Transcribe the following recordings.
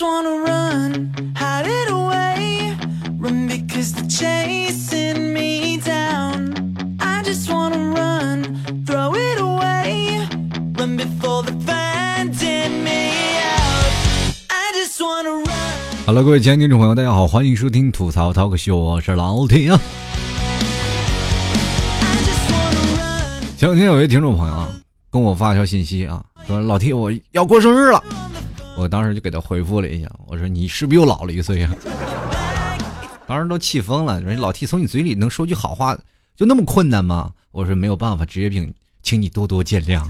好了，各位亲爱的听众朋友，大家好，欢迎收听吐槽 talk 秀，我是老铁啊。前两天有位听众朋友啊，跟我发一条信息啊，说老 T 我要过生日了，我当时就给他回复了一下，我说你是不是又老了一岁啊？当时都气疯了，说老 T 从你嘴里能说句好话就那么困难吗？我说没有办法，职业病，请你多多见谅。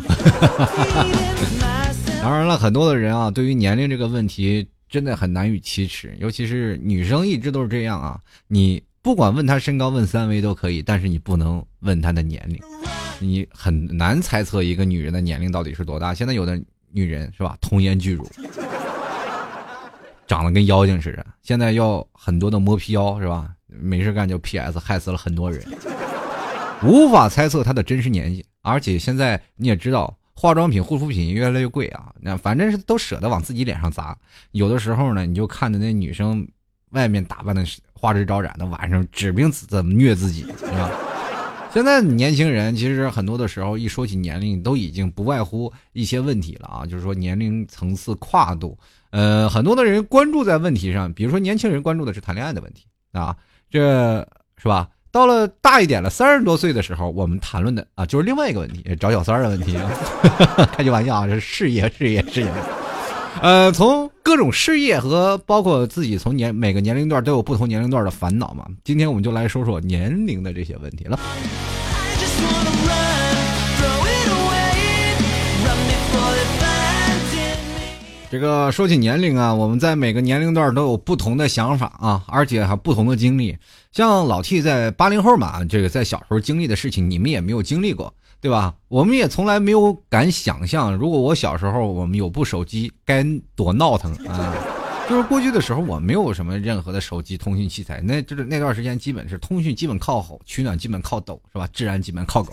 当然了，很多的人啊，对于年龄这个问题。真的很难以启齿，尤其是女生一直都是这样啊！你不管问她身高，问三围都可以，但是你不能问她的年龄，你很难猜测一个女人的年龄到底是多大。现在有的女人是吧，童颜巨乳，长得跟妖精似的，现在要很多的磨皮腰是吧？没事干就 PS，害死了很多人，无法猜测她的真实年纪。而且现在你也知道。化妆品、护肤品越来越贵啊，那反正是都舍得往自己脸上砸。有的时候呢，你就看着那女生外面打扮的花枝招展的，晚上指不定怎么虐自己，是吧？现在年轻人其实很多的时候一说起年龄，都已经不外乎一些问题了啊，就是说年龄层次跨度，呃，很多的人关注在问题上，比如说年轻人关注的是谈恋爱的问题啊，这是吧？到了大一点了，三十多岁的时候，我们谈论的啊，就是另外一个问题，找小三儿的问题。开句玩笑啊，是事业，事业，事业。呃，从各种事业和包括自己从年每个年龄段都有不同年龄段的烦恼嘛。今天我们就来说说年龄的这些问题了。这个说起年龄啊，我们在每个年龄段都有不同的想法啊，而且还不同的经历。像老 T 在八零后嘛，这个在小时候经历的事情，你们也没有经历过，对吧？我们也从来没有敢想象，如果我小时候我们有部手机，该多闹腾啊！就是过去的时候，我没有什么任何的手机通讯器材，那就是那段时间基本是通讯基本靠吼，取暖基本靠抖，是吧？治安基本靠狗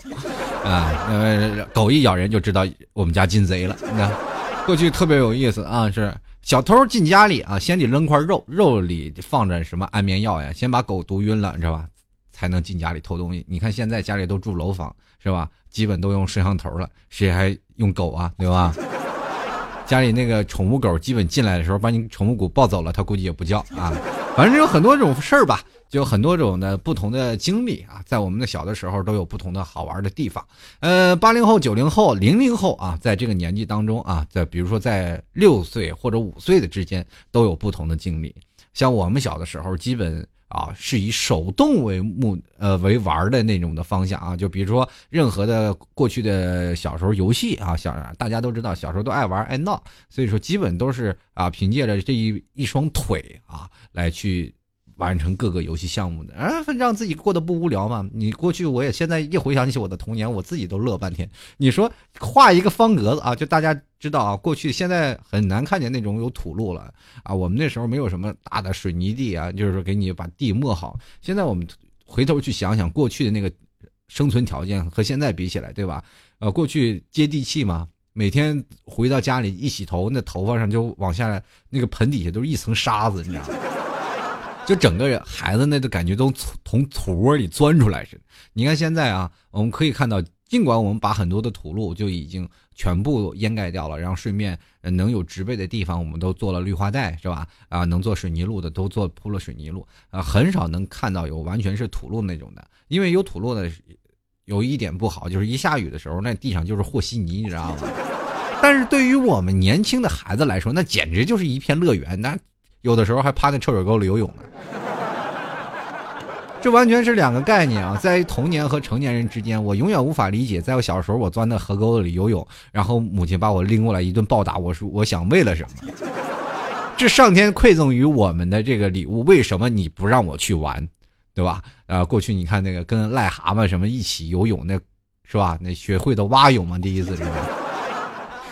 啊，呃，狗一咬人就知道我们家进贼了，那。过去特别有意思啊，是小偷进家里啊，先得扔块肉，肉里放着什么安眠药呀，先把狗毒晕了，你知道吧？才能进家里偷东西。你看现在家里都住楼房，是吧？基本都用摄像头了，谁还用狗啊，对吧？家里那个宠物狗，基本进来的时候把你宠物狗抱走了，它估计也不叫啊。反正有很多种事儿吧。就很多种的不同的经历啊，在我们的小的时候都有不同的好玩的地方。呃，八零后、九零后、零零后啊，在这个年纪当中啊，在比如说在六岁或者五岁的之间都有不同的经历。像我们小的时候，基本啊是以手动为目呃为玩的那种的方向啊，就比如说任何的过去的小时候游戏啊，小大家都知道小时候都爱玩爱闹，所以说基本都是啊凭借着这一一双腿啊来去。完成各个游戏项目的，啊，让自己过得不无聊嘛？你过去，我也现在一回想起我的童年，我自己都乐半天。你说画一个方格子啊，就大家知道啊，过去现在很难看见那种有土路了啊。我们那时候没有什么大的水泥地啊，就是说给你把地磨好。现在我们回头去想想过去的那个生存条件和现在比起来，对吧？呃，过去接地气嘛，每天回到家里一洗头，那头发上就往下那个盆底下都是一层沙子，你知道吗？就整个人孩子那都感觉都从土窝里钻出来似的。你看现在啊，我们可以看到，尽管我们把很多的土路就已经全部掩盖掉了，然后顺便能有植被的地方，我们都做了绿化带，是吧？啊，能做水泥路的都做铺了水泥路，啊，很少能看到有完全是土路那种的。因为有土路的，有一点不好，就是一下雨的时候，那地上就是和稀泥，你知道吗？但是对于我们年轻的孩子来说，那简直就是一片乐园，那。有的时候还趴在臭水沟里游泳呢，这完全是两个概念啊！在童年和成年人之间，我永远无法理解，在我小时候我钻在河沟子里游泳，然后母亲把我拎过来一顿暴打，我说我想为了什么？这上天馈赠于我们的这个礼物，为什么你不让我去玩，对吧？呃，过去你看那个跟癞蛤蟆什么一起游泳，那是吧？那学会的蛙泳嘛，第一次是吧？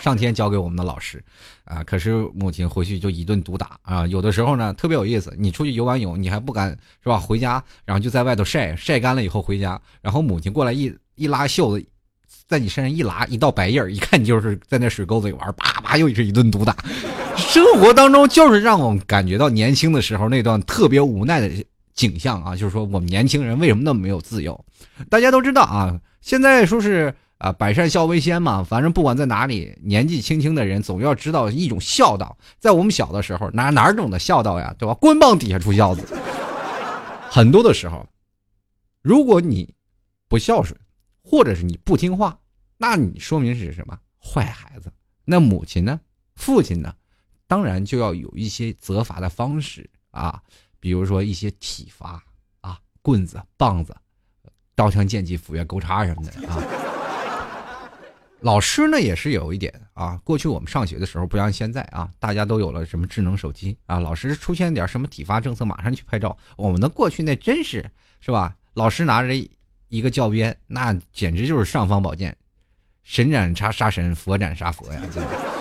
上天教给我们的老师，啊，可是母亲回去就一顿毒打啊。有的时候呢，特别有意思，你出去游完泳，你还不敢是吧？回家，然后就在外头晒晒干了以后回家，然后母亲过来一一拉袖子，在你身上一拉一道白印儿，一看你就是在那水沟子里玩，叭叭又是一顿毒打。生活当中就是让我们感觉到年轻的时候那段特别无奈的景象啊，就是说我们年轻人为什么那么没有自由？大家都知道啊，现在说是啊百善孝为先嘛，反正不管在哪里，年纪轻轻的人总要知道一种孝道。在我们小的时候，哪哪种的孝道呀，对吧？棍棒底下出孝子。很多的时候，如果你不孝顺，或者是你不听话，那你说明是什么坏孩子？那母亲呢？父亲呢？当然就要有一些责罚的方式啊，比如说一些体罚啊，棍子、棒子、刀枪剑戟、斧钺钩叉什么的啊。老师呢也是有一点啊，过去我们上学的时候不像现在啊，大家都有了什么智能手机啊，老师出现点什么体罚政策，马上去拍照。我们的过去那真是是吧？老师拿着一个教鞭，那简直就是尚方宝剑，神斩杀杀神，佛斩杀佛呀！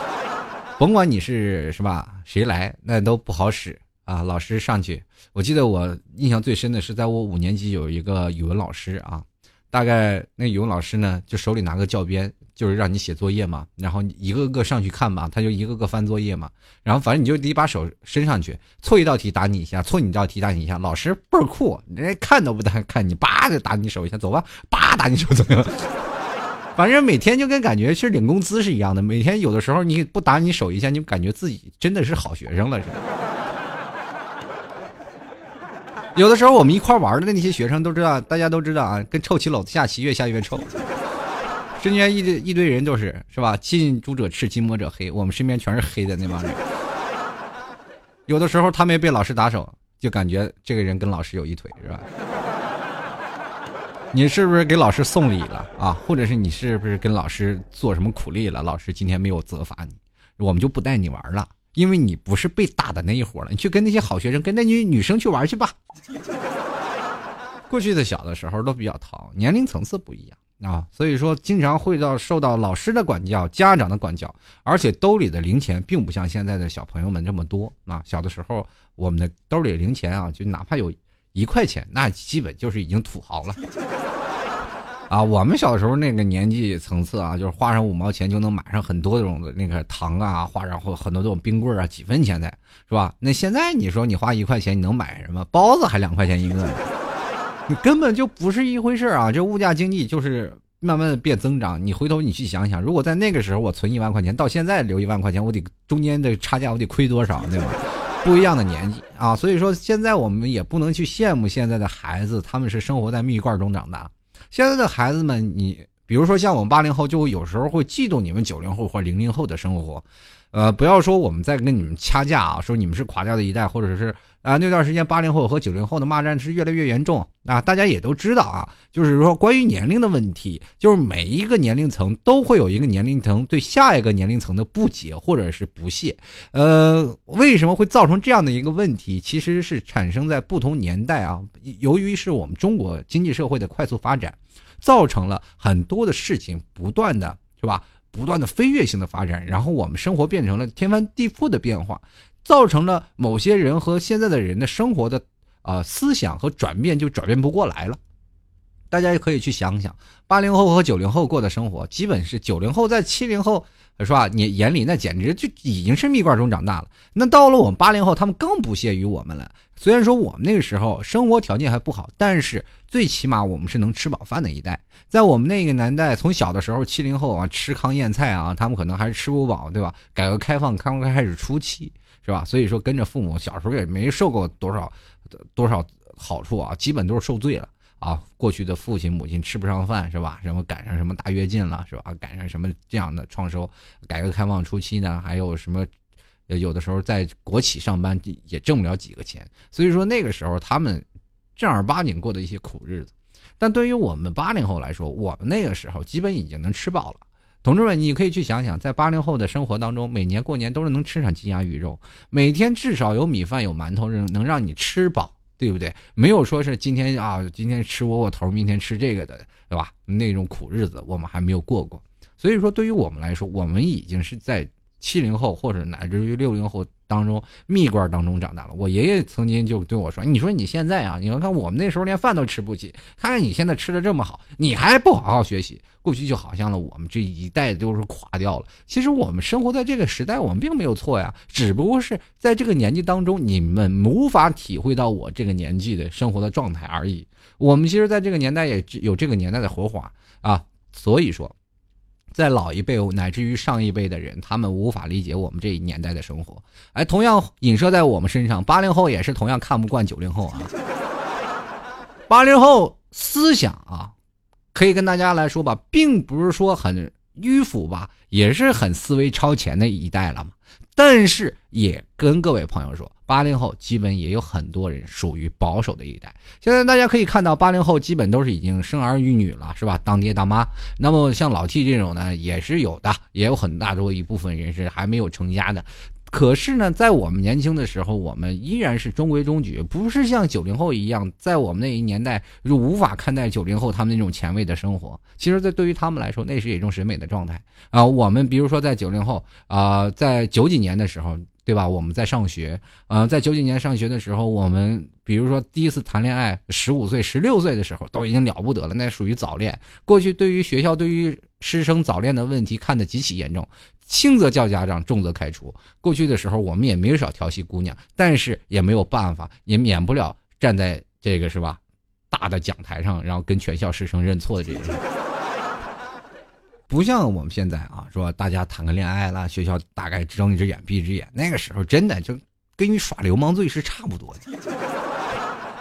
甭管你是是吧，谁来那都不好使啊。老师上去，我记得我印象最深的是在我五年级有一个语文老师啊，大概那语文老师呢就手里拿个教鞭，就是让你写作业嘛，然后一个个上去看嘛，他就一个个翻作业嘛，然后反正你就得把手伸上去，错一道题打你一下，错你一道题打你一下，老师倍儿酷，人家看都不带看你，叭就打你手一下，走吧，叭打你手怎么样？反正每天就跟感觉是领工资是一样的，每天有的时候你不打你手一下，你感觉自己真的是好学生了似的。有的时候我们一块玩的那些学生都知道，大家都知道啊，跟臭棋篓子下棋越下越臭。身边一堆一堆人都是是吧？近朱者赤，近墨者黑。我们身边全是黑的那帮人。有的时候他没被老师打手，就感觉这个人跟老师有一腿，是吧？你是不是给老师送礼了啊？或者是你是不是跟老师做什么苦力了？老师今天没有责罚你，我们就不带你玩了，因为你不是被打的那一伙了。你去跟那些好学生，跟那女女生去玩去吧。过去的小的时候都比较淘，年龄层次不一样啊，所以说经常会到受到老师的管教、家长的管教，而且兜里的零钱并不像现在的小朋友们这么多啊。小的时候我们的兜里零钱啊，就哪怕有一块钱，那基本就是已经土豪了。啊，我们小时候那个年纪层次啊，就是花上五毛钱就能买上很多种的那个糖啊，花上或很多这种冰棍啊，几分钱的，是吧？那现在你说你花一块钱你能买什么？包子还两块钱一个呢，你 根本就不是一回事啊！这物价经济就是慢慢的变增长。你回头你去想想，如果在那个时候我存一万块钱，到现在留一万块钱，我得中间的差价我得亏多少，对吧？不一样的年纪啊，所以说现在我们也不能去羡慕现在的孩子，他们是生活在蜜罐中长大。现在的孩子们，你比如说像我们八零后，就有时候会嫉妒你们九零后或零零后的生活，呃，不要说我们在跟你们掐架啊，说你们是垮掉的一代，或者是啊那段时间八零后和九零后的骂战是越来越严重啊，大家也都知道啊，就是说关于年龄的问题，就是每一个年龄层都会有一个年龄层对下一个年龄层的不解或者是不屑，呃，为什么会造成这样的一个问题？其实是产生在不同年代啊，由于是我们中国经济社会的快速发展。造成了很多的事情不断的是吧，不断的飞跃性的发展，然后我们生活变成了天翻地覆的变化，造成了某些人和现在的人的生活的啊思想和转变就转变不过来了。大家也可以去想想，八零后和九零后过的生活，基本是九零后在七零后。是吧？你眼里那简直就已经是蜜罐中长大了。那到了我们八零后，他们更不屑于我们了。虽然说我们那个时候生活条件还不好，但是最起码我们是能吃饱饭的一代。在我们那个年代，从小的时候，七零后啊吃糠咽菜啊，他们可能还是吃不饱，对吧？改革开放刚刚开始初期，是吧？所以说跟着父母，小时候也没受过多少多少好处啊，基本都是受罪了。啊，过去的父亲母亲吃不上饭是吧？什么赶上什么大跃进了是吧？赶上什么这样的创收？改革开放初期呢，还有什么？有的时候在国企上班也挣不了几个钱，所以说那个时候他们正儿八经过的一些苦日子。但对于我们八零后来说，我们那个时候基本已经能吃饱了。同志们，你可以去想想，在八零后的生活当中，每年过年都是能吃上鸡鸭鱼肉，每天至少有米饭有馒头，能能让你吃饱。对不对？没有说是今天啊，今天吃窝窝头，明天吃这个的，对吧？那种苦日子我们还没有过过。所以说，对于我们来说，我们已经是在七零后或者乃至于六零后当中、蜜罐当中长大了。我爷爷曾经就对我说：“你说你现在啊，你看看我们那时候连饭都吃不起，看看你现在吃的这么好，你还不好好学习。过去就好像了，我们这一代都是垮掉了。其实我们生活在这个时代，我们并没有错呀，只不过是在这个年纪当中，你们无法体会到我这个年纪的生活的状态而已。我们其实在这个年代也有这个年代的活法啊，所以说。”在老一辈乃至于上一辈的人，他们无法理解我们这一年代的生活。哎，同样影射在我们身上，八零后也是同样看不惯九零后啊。八零后思想啊，可以跟大家来说吧，并不是说很迂腐吧，也是很思维超前的一代了嘛。但是也跟各位朋友说，八零后基本也有很多人属于保守的一代。现在大家可以看到，八零后基本都是已经生儿育女了，是吧？当爹当妈。那么像老 T 这种呢，也是有的，也有很大多一部分人是还没有成家的。可是呢，在我们年轻的时候，我们依然是中规中矩，不是像九零后一样，在我们那一年代就无法看待九零后他们那种前卫的生活。其实，在对于他们来说，那是一种审美的状态啊。我们比如说在九零后啊，在九几年的时候。对吧？我们在上学，呃，在九几年上学的时候，我们比如说第一次谈恋爱，十五岁、十六岁的时候都已经了不得了，那属于早恋。过去对于学校对于师生早恋的问题看得极其严重，轻则叫家长，重则开除。过去的时候我们也没少调戏姑娘，但是也没有办法，也免不了站在这个是吧大的讲台上，然后跟全校师生认错的这个。不像我们现在啊，说大家谈个恋爱了，学校大概睁一只眼闭一只眼。那个时候真的就跟你耍流氓罪是差不多的。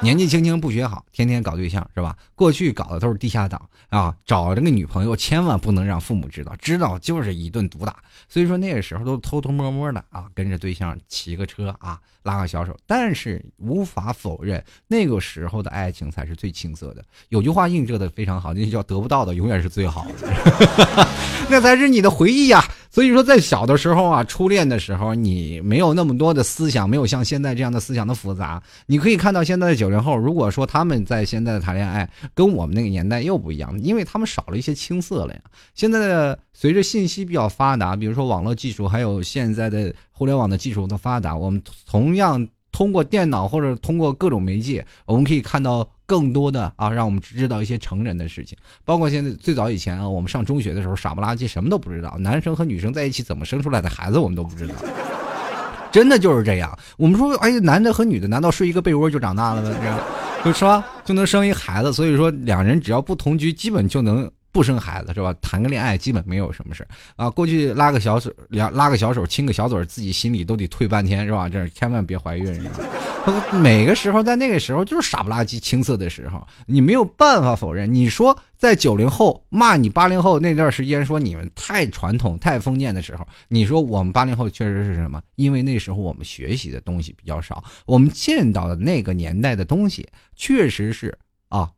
年纪轻轻不学好，天天搞对象是吧？过去搞的都是地下党啊，找这个女朋友千万不能让父母知道，知道就是一顿毒打。所以说那个时候都偷偷摸摸的啊，跟着对象骑个车啊，拉个小手。但是无法否认，那个时候的爱情才是最青涩的。有句话映射的非常好，那叫得不到的永远是最好的，那才是你的回忆呀。所以说，在小的时候啊，初恋的时候，你没有那么多的思想，没有像现在这样的思想的复杂。你可以看到现在的九零后，如果说他们在现在的谈恋爱，跟我们那个年代又不一样，因为他们少了一些青涩了呀。现在的随着信息比较发达，比如说网络技术，还有现在的互联网的技术的发达，我们同样。通过电脑或者通过各种媒介，我们可以看到更多的啊，让我们知道一些成人的事情。包括现在最早以前啊，我们上中学的时候傻不拉几，什么都不知道。男生和女生在一起怎么生出来的孩子，我们都不知道。真的就是这样。我们说，哎，男的和女的难道睡一个被窝就长大了吗？就是吧，就能生一孩子。所以说，两人只要不同居，基本就能。不生孩子是吧？谈个恋爱基本没有什么事啊。过去拉个小手，拉拉个小手，亲个小嘴，自己心里都得退半天是吧？这千万别怀孕。每个时候在那个时候就是傻不拉几、青涩的时候，你没有办法否认。你说在九零后骂你八零后那段时间，说你们太传统、太封建的时候，你说我们八零后确实是什么？因为那时候我们学习的东西比较少，我们见到的那个年代的东西确实是啊，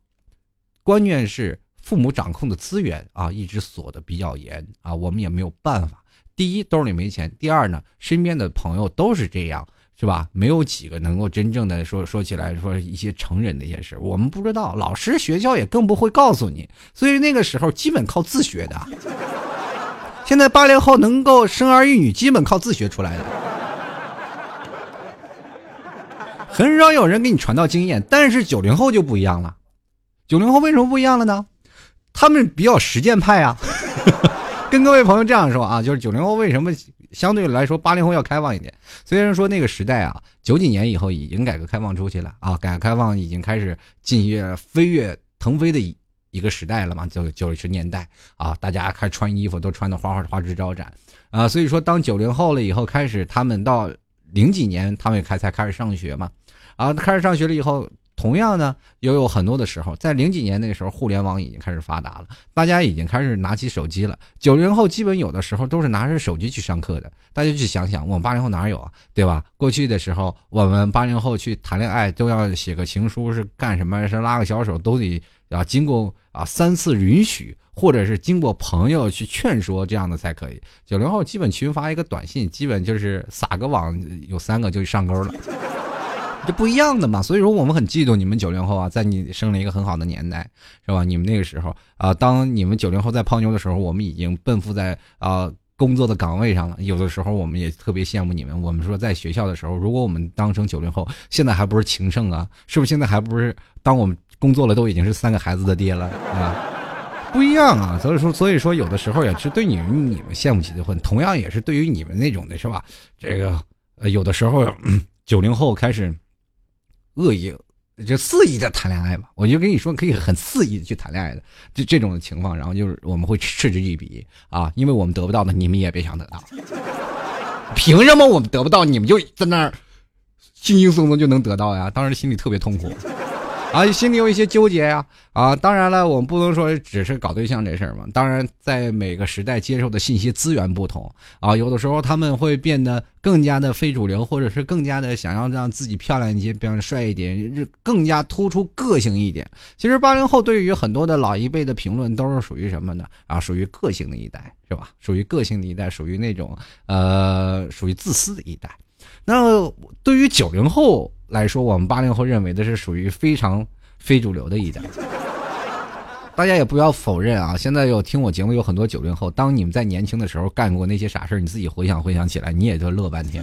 关键是。父母掌控的资源啊，一直锁的比较严啊，我们也没有办法。第一，兜里没钱；第二呢，身边的朋友都是这样，是吧？没有几个能够真正的说说起来说一些成人的一些事，我们不知道，老师学校也更不会告诉你。所以那个时候基本靠自学的。现在八零后能够生儿育女，基本靠自学出来的，很少有人给你传道经验。但是九零后就不一样了，九零后为什么不一样了呢？他们比较实践派啊，跟各位朋友这样说啊，就是九零后为什么相对来说八零后要开放一点？虽然说那个时代啊，九几年以后已经改革开放出去了啊，改革开放已经开始进跃飞跃腾飞的一个时代了嘛，就九十年代啊，大家开穿衣服都穿的花花花枝招展啊，所以说当九零后了以后开始，他们到零几年他们也开才开始上学嘛，啊，开始上学了以后。同样呢，也有很多的时候，在零几年那个时候，互联网已经开始发达了，大家已经开始拿起手机了。九零后基本有的时候都是拿着手机去上课的。大家去想想，我们八零后哪有啊？对吧？过去的时候，我们八零后去谈恋爱都要写个情书，是干什么？是拉个小手，都得啊经过啊三次允许，或者是经过朋友去劝说这样的才可以。九零后基本群发一个短信，基本就是撒个网，有三个就上钩了。这不一样的嘛，所以说我们很嫉妒你们九零后啊，在你生了一个很好的年代，是吧？你们那个时候啊，当你们九零后在泡妞的时候，我们已经奔赴在啊工作的岗位上了。有的时候我们也特别羡慕你们。我们说在学校的时候，如果我们当成九零后，现在还不是情圣啊？是不是现在还不是当我们工作了都已经是三个孩子的爹了啊？不一样啊！所以说，所以说有的时候也是对你们你们羡慕结婚，同样也是对于你们那种的是吧？这个呃，有的时候九零后开始恶意。就肆意的谈恋爱嘛，我就跟你说，可以很肆意的去谈恋爱的，就这种情况，然后就是我们会嗤之以鼻啊，因为我们得不到的，你们也别想得到。凭什么我们得不到，你们就在那儿轻轻松松就能得到呀？当时心里特别痛苦。啊，心里有一些纠结呀！啊，当然了，我们不能说只是搞对象这事儿嘛。当然，在每个时代接受的信息资源不同啊，有的时候他们会变得更加的非主流，或者是更加的想要让自己漂亮一些，比方帅一点，更加突出个性一点。其实八零后对于很多的老一辈的评论都是属于什么呢？啊，属于个性的一代，是吧？属于个性的一代，属于那种呃，属于自私的一代。那对于九零后。来说，我们八零后认为的是属于非常非主流的一代。大家也不要否认啊，现在有听我节目有很多九零后，当你们在年轻的时候干过那些傻事你自己回想回想起来，你也就乐半天。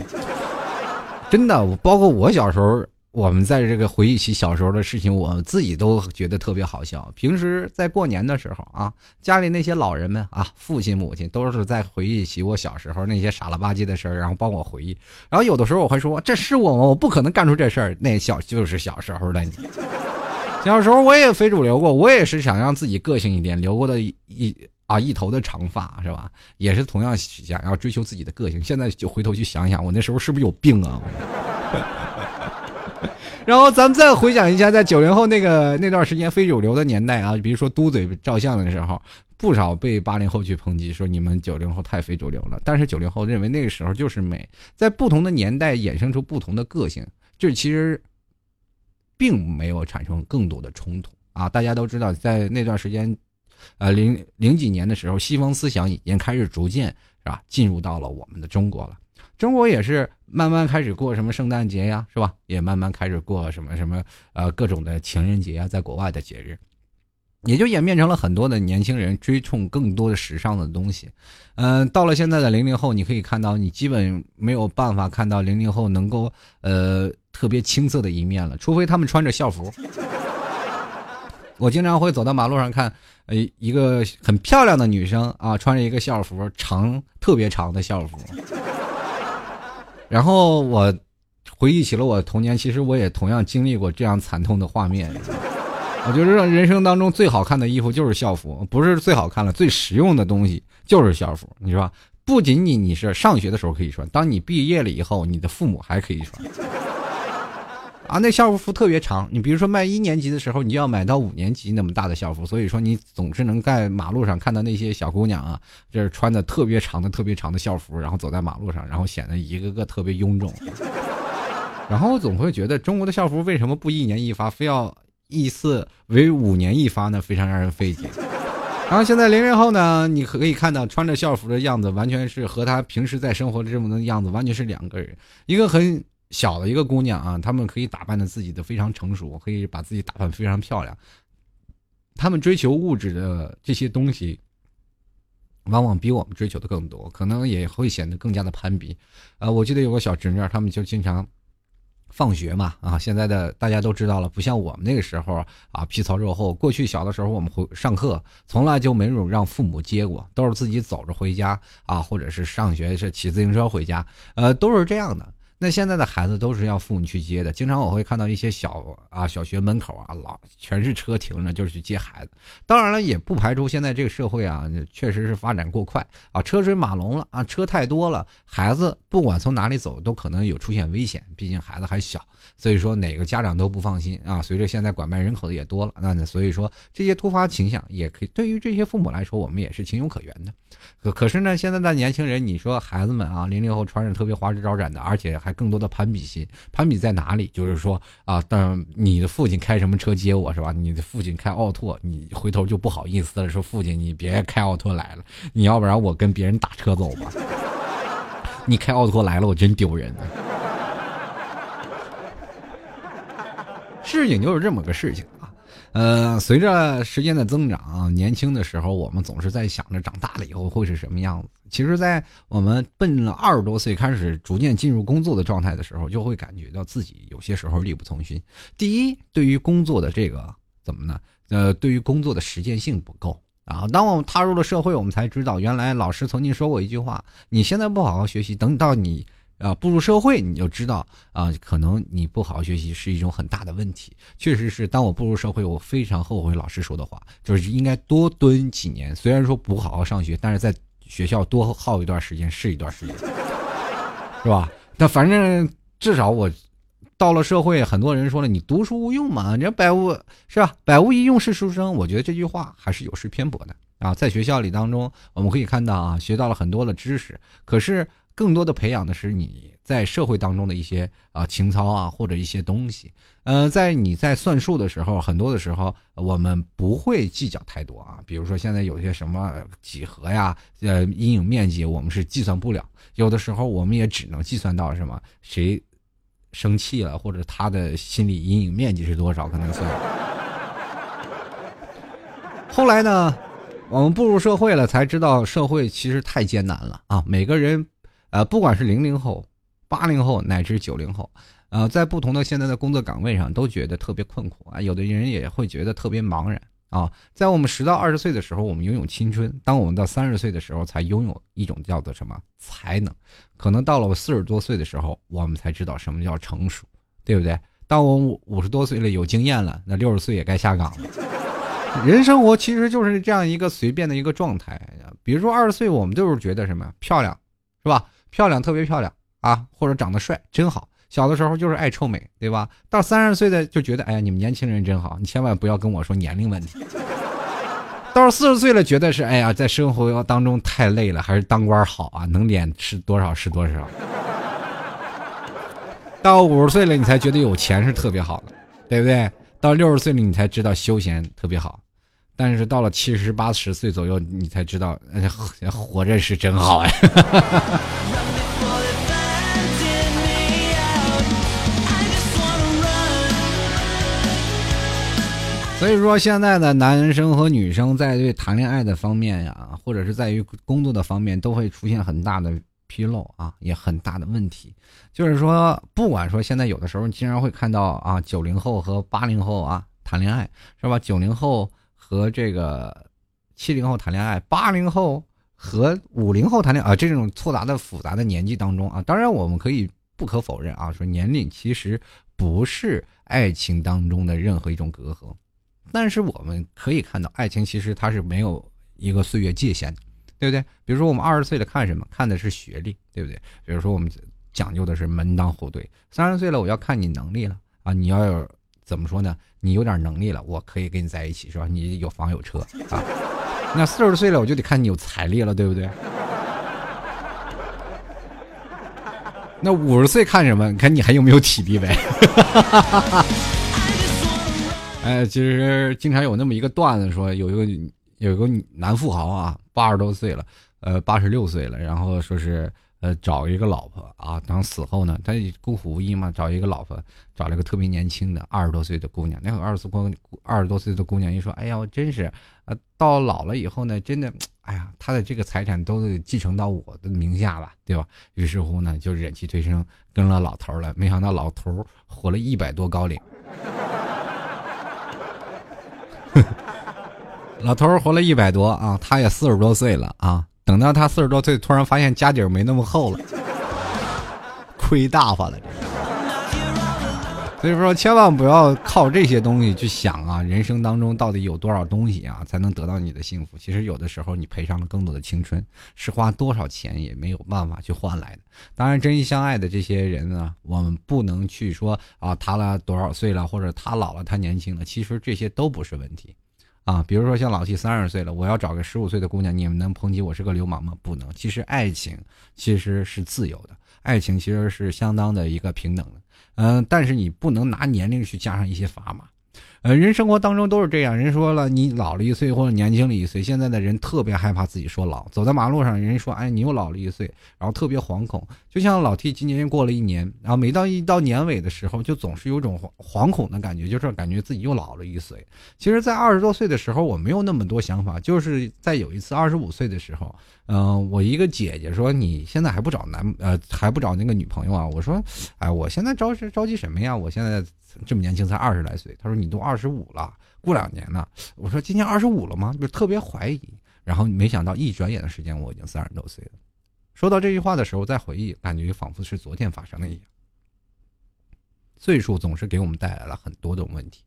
真的，包括我小时候。我们在这个回忆起小时候的事情，我自己都觉得特别好笑。平时在过年的时候啊，家里那些老人们啊，父亲母亲都是在回忆起我小时候那些傻了吧唧的事儿，然后帮我回忆。然后有的时候我会说：“这是我吗？我不可能干出这事儿。”那小就是小时候的你。小时候我也非主流过，我也是想让自己个性一点，留过的一啊一头的长发是吧？也是同样想要追求自己的个性。现在就回头去想想，我那时候是不是有病啊？然后咱们再回想一下，在九零后那个那段时间非主流的年代啊，比如说嘟嘴照相的时候，不少被八零后去抨击，说你们九零后太非主流了。但是九零后认为那个时候就是美，在不同的年代衍生出不同的个性，这其实并没有产生更多的冲突啊。大家都知道，在那段时间，呃零零几年的时候，西方思想已经开始逐渐是吧进入到了我们的中国了。中国也是慢慢开始过什么圣诞节呀，是吧？也慢慢开始过什么什么呃各种的情人节啊，在国外的节日，也就演变成了很多的年轻人追崇更多的时尚的东西。嗯，到了现在的零零后，你可以看到，你基本没有办法看到零零后能够呃特别青涩的一面了，除非他们穿着校服。我经常会走到马路上看，呃，一个很漂亮的女生啊，穿着一个校服，长特别长的校服。然后我回忆起了我童年，其实我也同样经历过这样惨痛的画面。我觉得人生当中最好看的衣服就是校服，不是最好看了，最实用的东西就是校服。你说，不仅仅你是上学的时候可以穿，当你毕业了以后，你的父母还可以穿。啊，那校服特别长，你比如说卖一年级的时候，你就要买到五年级那么大的校服，所以说你总是能在马路上看到那些小姑娘啊，就是穿的特别长的、特别长的校服，然后走在马路上，然后显得一个个特别臃肿。然后我总会觉得中国的校服为什么不一年一发，非要一次为五年一发呢？非常让人费解。然后现在零零后呢，你可以看到穿着校服的样子，完全是和他平时在生活中的样子完全是两个人，一个很。小的一个姑娘啊，她们可以打扮的自己的非常成熟，可以把自己打扮非常漂亮。她们追求物质的这些东西，往往比我们追求的更多，可能也会显得更加的攀比。呃，我记得有个小侄女，他们就经常放学嘛啊，现在的大家都知道了，不像我们那个时候啊，皮糙肉厚。过去小的时候，我们回上课从来就没有让父母接过，都是自己走着回家啊，或者是上学是骑自行车回家，呃，都是这样的。那现在的孩子都是要父母去接的，经常我会看到一些小啊小学门口啊老全是车停着，就是去接孩子。当然了，也不排除现在这个社会啊确实是发展过快啊，车水马龙了啊，车太多了，孩子不管从哪里走都可能有出现危险，毕竟孩子还小。所以说哪个家长都不放心啊！随着现在拐卖人口的也多了，那所以说这些突发倾向也可以对于这些父母来说，我们也是情有可原的。可可是呢，现在的年轻人，你说孩子们啊，零零后穿着特别花枝招展的，而且还更多的攀比心。攀比在哪里？就是说啊，当你的父亲开什么车接我是吧？你的父亲开奥拓，你回头就不好意思了，说父亲你别开奥拓来了，你要不然我跟别人打车走吧。你开奥拓来了，我真丢人。事情就是这么个事情，呃，随着时间的增长，年轻的时候我们总是在想着长大了以后会是什么样子。其实，在我们奔了二十多岁开始逐渐进入工作的状态的时候，就会感觉到自己有些时候力不从心。第一，对于工作的这个怎么呢？呃，对于工作的实践性不够啊。当我们踏入了社会，我们才知道，原来老师曾经说过一句话：你现在不好好学习，等到你。啊，步入社会你就知道啊，可能你不好好学习是一种很大的问题。确实是，当我步入社会，我非常后悔老师说的话，就是应该多蹲几年。虽然说不好好上学，但是在学校多耗一段时间是一段时间，是吧？那反正至少我到了社会，很多人说了，你读书无用嘛，你百无是吧？百无一用是书生。我觉得这句话还是有失偏颇的啊。在学校里当中，我们可以看到啊，学到了很多的知识，可是。更多的培养的是你在社会当中的一些啊情操啊或者一些东西，呃，在你在算数的时候，很多的时候我们不会计较太多啊。比如说现在有些什么几何呀，呃，阴影面积我们是计算不了，有的时候我们也只能计算到什么谁生气了，或者他的心理阴影面积是多少，可能算。后来呢，我们步入社会了，才知道社会其实太艰难了啊，每个人。呃，不管是零零后、八零后乃至九零后，呃，在不同的现在的工作岗位上，都觉得特别困苦啊。有的人也会觉得特别茫然啊。在我们十到二十岁的时候，我们拥有青春；当我们到三十岁的时候，才拥有一种叫做什么才能。可能到了我四十多岁的时候，我们才知道什么叫成熟，对不对？当我五十多岁了，有经验了，那六十岁也该下岗了。人生活其实就是这样一个随便的一个状态。比如说二十岁，我们就是觉得什么漂亮，是吧？漂亮，特别漂亮啊，或者长得帅，真好。小的时候就是爱臭美，对吧？到三十岁的就觉得，哎呀，你们年轻人真好，你千万不要跟我说年龄问题。到四十岁了，觉得是，哎呀，在生活当中太累了，还是当官好啊，能脸是多少是多少。到五十岁了，你才觉得有钱是特别好的，对不对？到六十岁了，你才知道休闲特别好。但是到了七十八十岁左右，你才知道，活着是真好呀。所以说，现在的男生和女生在对谈恋爱的方面呀，或者是在于工作的方面，都会出现很大的纰漏啊，也很大的问题。就是说，不管说现在有的时候，你经常会看到啊，九零后和八零后啊谈恋爱，是吧？九零后。和这个七零后谈恋爱，八零后和五零后谈恋爱啊，这种错杂的复杂的年纪当中啊，当然我们可以不可否认啊，说年龄其实不是爱情当中的任何一种隔阂，但是我们可以看到，爱情其实它是没有一个岁月界限的，对不对？比如说我们二十岁了看什么？看的是学历，对不对？比如说我们讲究的是门当户对，三十岁了我要看你能力了啊，你要有。怎么说呢？你有点能力了，我可以跟你在一起，是吧？你有房有车啊。那四十岁了，我就得看你有财力了，对不对？那五十岁看什么？你看你还有没有体力呗。哎，其实经常有那么一个段子，说有一个有一个男富豪啊，八十多岁了，呃，八十六岁了，然后说是。呃，找一个老婆啊，等死后呢，他孤苦无依嘛，找一个老婆，找了个特别年轻的二十多岁的姑娘。那会二十多二十多岁的姑娘一说，哎呀，我真是，呃，到老了以后呢，真的，哎呀，他的这个财产都得继承到我的名下了，对吧？于是乎呢，就忍气吞声跟了老头了。没想到老头活了一百多高龄，老头活了一百多啊，他也四十多岁了啊。等到他四十多岁，突然发现家底儿没那么厚了，亏大发了。所以说，千万不要靠这些东西去想啊，人生当中到底有多少东西啊，才能得到你的幸福？其实有的时候，你赔上了更多的青春，是花多少钱也没有办法去换来的。当然，真心相爱的这些人呢，我们不能去说啊，他了多少岁了，或者他老了，他年轻了，其实这些都不是问题。啊，比如说像老七三十岁了，我要找个十五岁的姑娘，你们能抨击我是个流氓吗？不能。其实爱情其实是自由的，爱情其实是相当的一个平等的。嗯，但是你不能拿年龄去加上一些砝码。呃，人生活当中都是这样。人说了，你老了一岁或者年轻了一岁，现在的人特别害怕自己说老。走在马路上，人说，哎，你又老了一岁，然后特别惶恐。就像老 T 今年过了一年，然后每到一到年尾的时候，就总是有种惶惶恐的感觉，就是感觉自己又老了一岁。其实，在二十多岁的时候，我没有那么多想法，就是在有一次二十五岁的时候，嗯，我一个姐姐说，你现在还不找男，呃，还不找那个女朋友啊？我说，哎，我现在着着急什么呀？我现在。这么年轻才二十来岁，他说你都二十五了，过两年呢。我说今年二十五了吗？就特别怀疑。然后没想到一转眼的时间，我已经三十多岁了。说到这句话的时候，再回忆，感觉仿佛是昨天发生的一样。岁数总是给我们带来了很多的问题，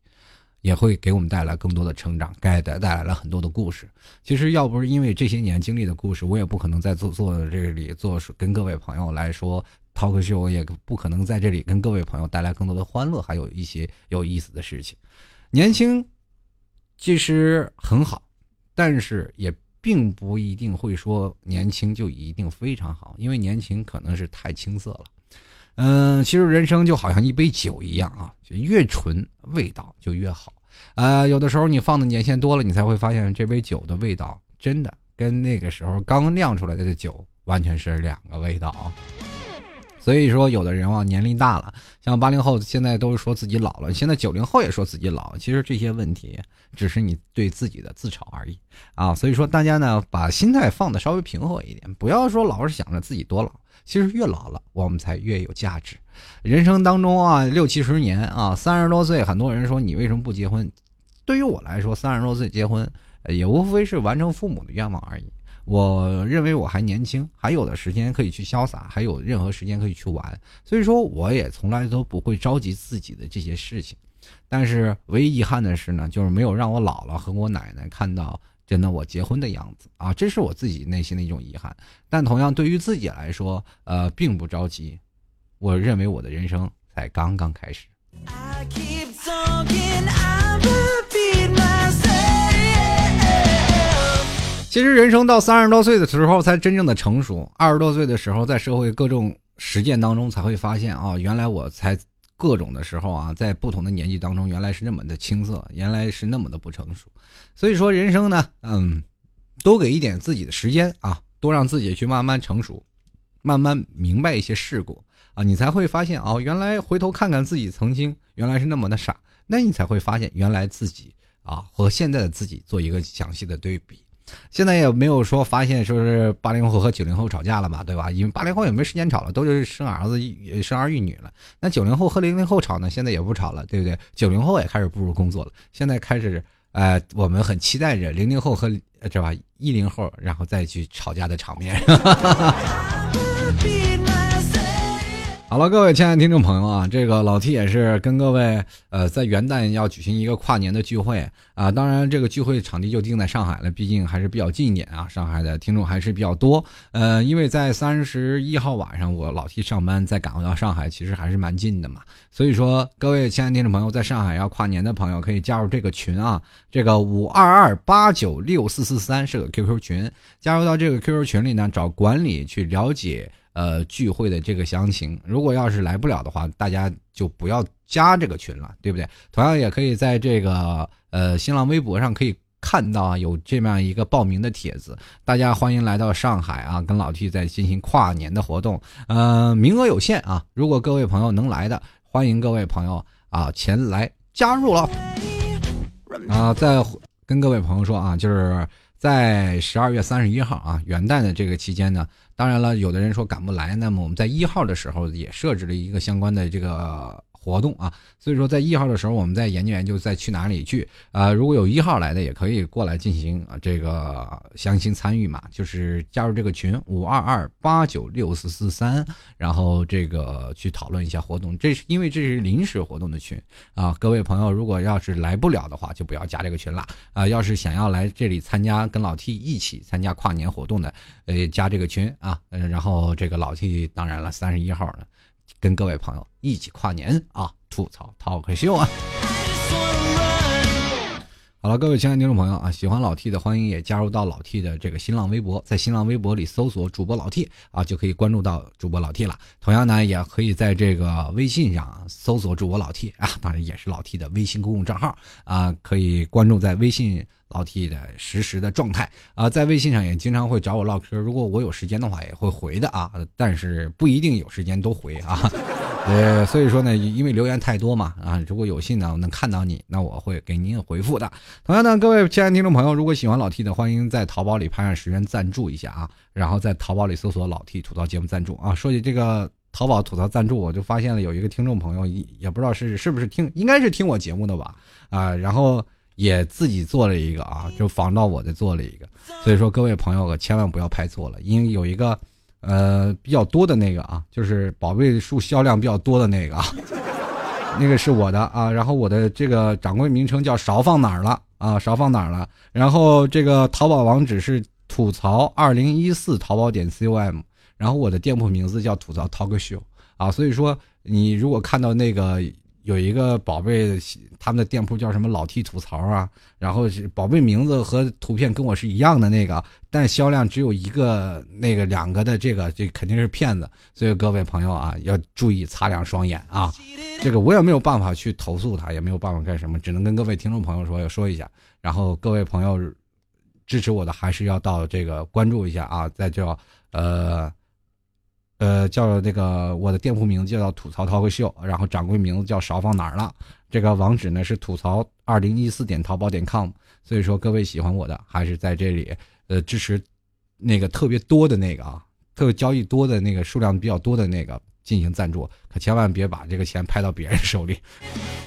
也会给我们带来更多的成长，该带带来了很多的故事。其实要不是因为这些年经历的故事，我也不可能在做做这里做跟各位朋友来说。涛哥秀也不可能在这里跟各位朋友带来更多的欢乐，还有一些有意思的事情。年轻其实很好，但是也并不一定会说年轻就一定非常好，因为年轻可能是太青涩了。嗯，其实人生就好像一杯酒一样啊，就越纯味道就越好。呃，有的时候你放的年限多了，你才会发现这杯酒的味道真的跟那个时候刚酿出来的酒完全是两个味道。所以说，有的人啊，年龄大了，像八零后现在都说自己老了，现在九零后也说自己老。其实这些问题只是你对自己的自嘲而已啊。所以说，大家呢把心态放的稍微平和一点，不要说老是想着自己多老。其实越老了，我们才越有价值。人生当中啊，六七十年啊，三十多岁，很多人说你为什么不结婚？对于我来说，三十多岁结婚也无非是完成父母的愿望而已。我认为我还年轻，还有的时间可以去潇洒，还有任何时间可以去玩，所以说我也从来都不会着急自己的这些事情。但是唯一遗憾的是呢，就是没有让我姥姥和我奶奶看到真的我结婚的样子啊，这是我自己内心的一种遗憾。但同样对于自己来说，呃，并不着急。我认为我的人生才刚刚开始。其实人生到三十多岁的时候才真正的成熟，二十多岁的时候在社会各种实践当中才会发现啊，原来我才各种的时候啊，在不同的年纪当中原来是那么的青涩，原来是那么的不成熟。所以说人生呢，嗯，多给一点自己的时间啊，多让自己去慢慢成熟，慢慢明白一些事故啊，你才会发现哦，原来回头看看自己曾经原来是那么的傻，那你才会发现原来自己啊和现在的自己做一个详细的对比。现在也没有说发现说是八零后和九零后吵架了嘛，对吧？因为八零后也没时间吵了，都是生儿子、生儿育女了。那九零后和零零后吵呢，现在也不吵了，对不对？九零后也开始步入工作了，现在开始，呃，我们很期待着零零后和这吧一零后，然后再去吵架的场面。好了，各位亲爱的听众朋友啊，这个老 T 也是跟各位呃，在元旦要举行一个跨年的聚会啊。当然，这个聚会场地就定在上海了，毕竟还是比较近一点啊。上海的听众还是比较多。呃，因为在三十一号晚上，我老 T 上班再赶回到上海，其实还是蛮近的嘛。所以说，各位亲爱的听众朋友，在上海要跨年的朋友可以加入这个群啊，这个五二二八九六四四三是个 QQ 群，加入到这个 QQ 群里呢，找管理去了解。呃，聚会的这个详情，如果要是来不了的话，大家就不要加这个群了，对不对？同样也可以在这个呃新浪微博上可以看到啊，有这么样一个报名的帖子，大家欢迎来到上海啊，跟老 T 在进行跨年的活动，呃，名额有限啊，如果各位朋友能来的，欢迎各位朋友啊前来加入了啊，再跟各位朋友说啊，就是在十二月三十一号啊，元旦的这个期间呢。当然了，有的人说赶不来，那么我们在一号的时候也设置了一个相关的这个。活动啊，所以说在一号的时候，我们再研究研究再去哪里去啊。如果有一号来的，也可以过来进行啊这个详情参与嘛，就是加入这个群五二二八九六四四三，然后这个去讨论一下活动。这是因为这是临时活动的群啊，各位朋友如果要是来不了的话，就不要加这个群了啊。要是想要来这里参加跟老 T 一起参加跨年活动的，呃，加这个群啊，嗯，然后这个老 T 当然了，三十一号呢。跟各位朋友一起跨年啊，吐槽 talk 秀啊！好了，各位亲爱的听众朋友啊，喜欢老 T 的欢迎也加入到老 T 的这个新浪微博，在新浪微博里搜索主播老 T 啊，就可以关注到主播老 T 了。同样呢，也可以在这个微信上搜索主播老 T 啊，当然也是老 T 的微信公众账号啊，可以关注在微信老 T 的实时的状态啊，在微信上也经常会找我唠嗑，如果我有时间的话也会回的啊，但是不一定有时间都回啊。呃，所以说呢，因为留言太多嘛，啊，如果有幸呢能看到你，那我会给您回复的。同样呢，各位亲爱的听众朋友，如果喜欢老 T 的，欢迎在淘宝里拍上十元赞助一下啊，然后在淘宝里搜索老 T 吐槽节目赞助啊。说起这个淘宝吐槽赞助，我就发现了有一个听众朋友，也不知道是是不是听，应该是听我节目的吧，啊，然后也自己做了一个啊，就仿照我的做了一个。所以说各位朋友可千万不要拍错了，因为有一个。呃，比较多的那个啊，就是宝贝数销量比较多的那个啊，那个是我的啊。然后我的这个掌柜名称叫勺放哪儿了啊？勺放哪儿了？然后这个淘宝网址是吐槽二零一四淘宝点 com，然后我的店铺名字叫吐槽 talk show 啊。所以说，你如果看到那个。有一个宝贝，他们的店铺叫什么老 T 吐槽啊，然后宝贝名字和图片跟我是一样的那个，但销量只有一个那个两个的这个，这肯定是骗子，所以各位朋友啊，要注意擦亮双眼啊！这个我也没有办法去投诉他，也没有办法干什么，只能跟各位听众朋友说要说一下，然后各位朋友支持我的还是要到这个关注一下啊，在叫呃。呃，叫那个我的店铺名字叫吐槽淘客秀，然后掌柜名字叫勺放哪儿了？这个网址呢是吐槽二零一四点淘宝点 com。所以说各位喜欢我的，还是在这里呃支持那个特别多的那个啊，特别交易多的那个数量比较多的那个进行赞助，可千万别把这个钱拍到别人手里。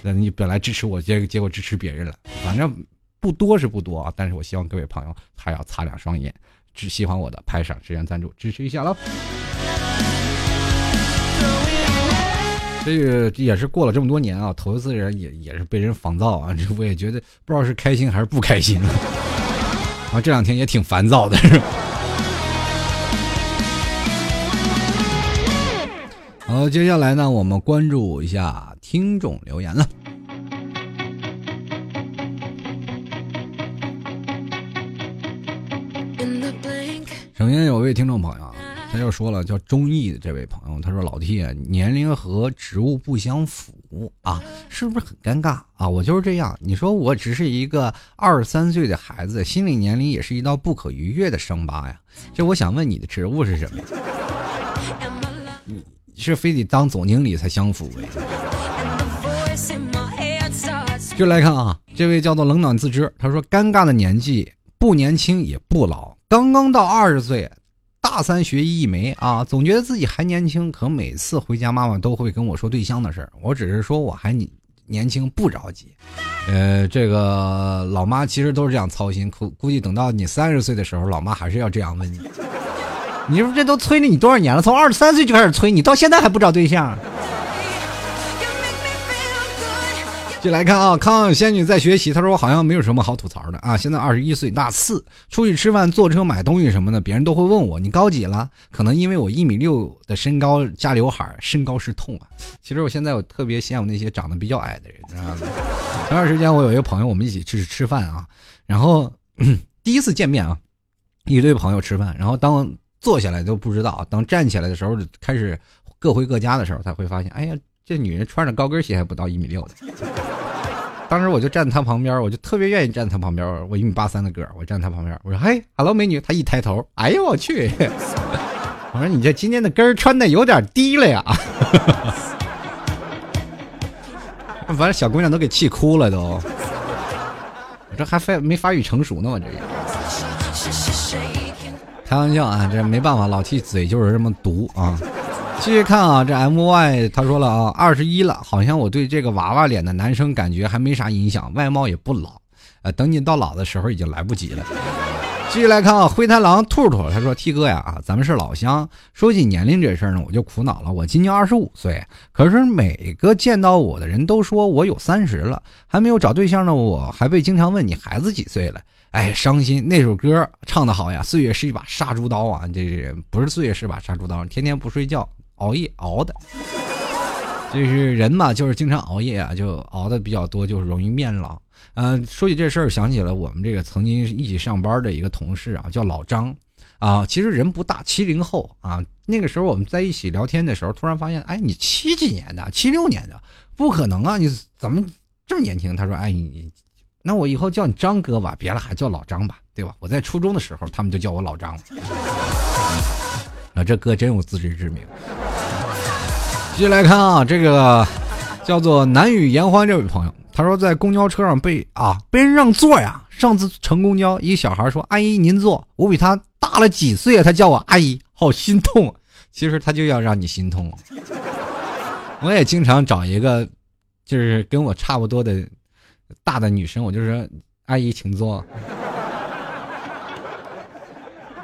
那你本来支持我，结结果支持别人了，反正不多是不多啊，但是我希望各位朋友还要擦亮双眼，只喜欢我的拍赏支援赞助支持一下喽。这个也是过了这么多年啊，头一次人也也是被人仿造啊，这我也觉得不知道是开心还是不开心。啊，这两天也挺烦躁的，是吧？好，接下来呢，我们关注一下听众留言了。首先有位听众朋友。他就说了，叫中意的这位朋友，他说：“老 T 啊，年龄和职务不相符啊，是不是很尴尬啊？我就是这样。你说我只是一个二三岁的孩子，心理年龄也是一道不可逾越的伤疤呀。这我想问你的职务是什么？你是非得当总经理才相符呗？就来看啊，这位叫做冷暖自知，他说：尴尬的年纪不年轻也不老，刚刚到二十岁。”大三学艺一枚啊，总觉得自己还年轻，可每次回家，妈妈都会跟我说对象的事儿。我只是说我还年年轻，不着急。呃，这个老妈其实都是这样操心，估估计等到你三十岁的时候，老妈还是要这样问你。你说这都催了你多少年了？从二十三岁就开始催你，到现在还不找对象。就来看啊，康仙女在学习。她说：“我好像没有什么好吐槽的啊。现在二十一岁，大四，出去吃饭、坐车、买东西什么的，别人都会问我你高几了？可能因为我一米六的身高加刘海，身高是痛啊。其实我现在我特别羡慕那些长得比较矮的人，知道吗？前段时间我有一个朋友，我们一起去吃饭啊，然后 第一次见面啊，一堆朋友吃饭，然后当坐下来都不知道，等站起来的时候，开始各回各家的时候，才会发现，哎呀。”这女人穿着高跟鞋还不到一米六的，当时我就站在她旁边，我就特别愿意站她旁边。我一米八三的个儿，我站在她旁边，我说：“嘿，hello，美女。”她一抬头，哎呦我去！我说：“你这今天的跟儿穿的有点低了呀。”反正小姑娘都给气哭了都。我这还发没发育成熟呢，我这也。开玩笑啊，这没办法，老 T 嘴就是这么毒啊。继续看啊，这 M Y 他说了啊，二十一了，好像我对这个娃娃脸的男生感觉还没啥影响，外貌也不老，呃，等你到老的时候已经来不及了。继续来看啊，灰太狼兔兔他说：T 哥呀啊，咱们是老乡，说起年龄这事儿呢，我就苦恼了。我今年二十五岁，可是每个见到我的人都说我有三十了，还没有找对象呢，我还被经常问你孩子几岁了。哎，伤心！那首歌唱的好呀，岁月是一把杀猪刀啊，这不是岁月是把杀猪刀，天天不睡觉。熬夜熬的，就是人嘛，就是经常熬夜啊，就熬的比较多，就是容易面老。嗯，说起这事儿，想起了我们这个曾经一起上班的一个同事啊，叫老张啊。其实人不大，七零后啊。那个时候我们在一起聊天的时候，突然发现，哎，你七几年的？七六年的？不可能啊！你怎么这么年轻？他说，哎，你那我以后叫你张哥吧，别了，还叫老张吧，对吧？我在初中的时候，他们就叫我老张。啊，这哥真有自知之明。继续来看啊，这个叫做南语言欢这位朋友，他说在公交车上被啊被人让座呀。上次乘公交，一个小孩说：“阿姨您坐。”我比他大了几岁啊，他叫我阿姨，好心痛。其实他就要让你心痛。我也经常找一个就是跟我差不多的大的女生，我就说：“阿姨请坐。”